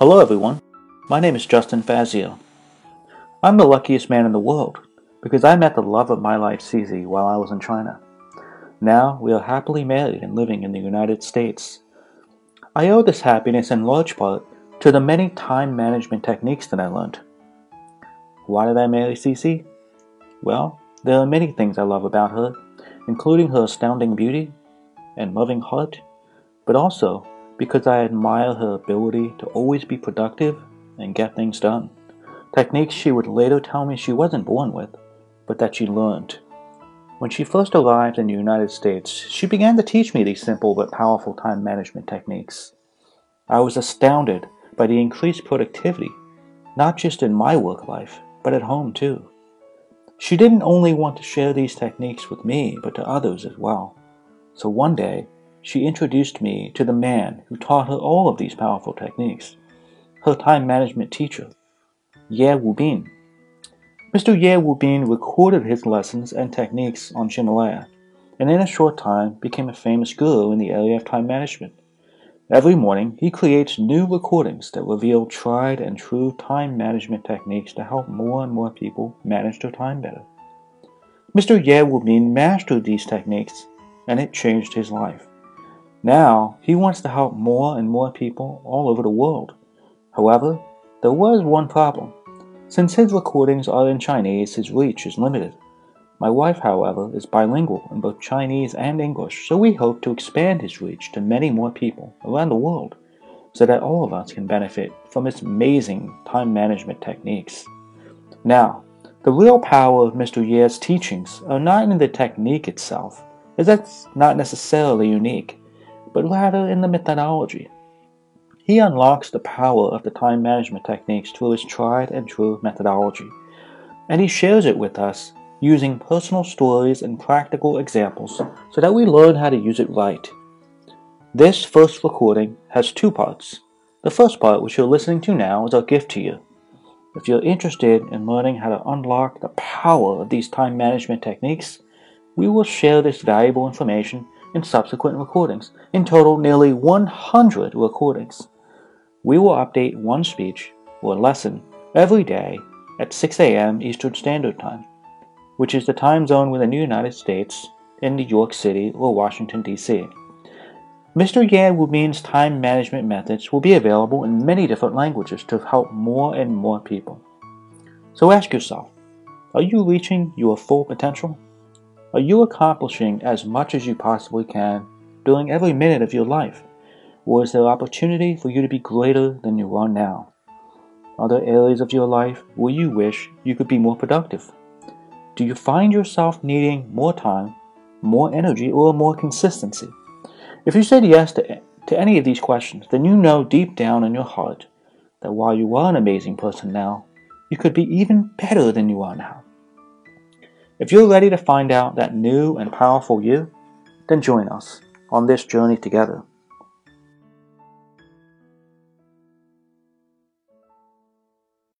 Hello, everyone. My name is Justin Fazio. I'm the luckiest man in the world because I met the love of my life, Cici, while I was in China. Now we are happily married and living in the United States. I owe this happiness in large part to the many time management techniques that I learned. Why did I marry Cici? Well, there are many things I love about her, including her astounding beauty and loving heart, but also because I admire her ability to always be productive and get things done. Techniques she would later tell me she wasn't born with, but that she learned. When she first arrived in the United States, she began to teach me these simple but powerful time management techniques. I was astounded by the increased productivity, not just in my work life, but at home too. She didn't only want to share these techniques with me, but to others as well. So one day, she introduced me to the man who taught her all of these powerful techniques, her time management teacher, Ye Wubin. Mr. Ye Wubin recorded his lessons and techniques on Himalaya, and in a short time became a famous guru in the area of time management. Every morning, he creates new recordings that reveal tried and true time management techniques to help more and more people manage their time better. Mr. Ye Wubin mastered these techniques, and it changed his life. Now, he wants to help more and more people all over the world. However, there was one problem. Since his recordings are in Chinese, his reach is limited. My wife, however, is bilingual in both Chinese and English, so we hope to expand his reach to many more people around the world so that all of us can benefit from his amazing time management techniques. Now, the real power of Mr. Ye's teachings are not in the technique itself, as that's not necessarily unique but rather in the methodology. He unlocks the power of the time management techniques through his tried and true methodology, and he shares it with us using personal stories and practical examples so that we learn how to use it right. This first recording has two parts. The first part, which you're listening to now, is our gift to you. If you're interested in learning how to unlock the power of these time management techniques, we will share this valuable information in subsequent recordings. In total, nearly 100 recordings. We will update one speech or lesson every day at 6 a.m. Eastern Standard Time, which is the time zone within the United States in New York City or Washington, D.C. Mr. Ye Wubin's time management methods will be available in many different languages to help more and more people. So ask yourself, are you reaching your full potential? Are you accomplishing as much as you possibly can during every minute of your life? Or is there opportunity for you to be greater than you are now? Are there areas of your life where you wish you could be more productive? Do you find yourself needing more time, more energy, or more consistency? If you said yes to, to any of these questions, then you know deep down in your heart that while you are an amazing person now, you could be even better than you are now. If you're ready to find out that new and powerful you, then join us on this journey together.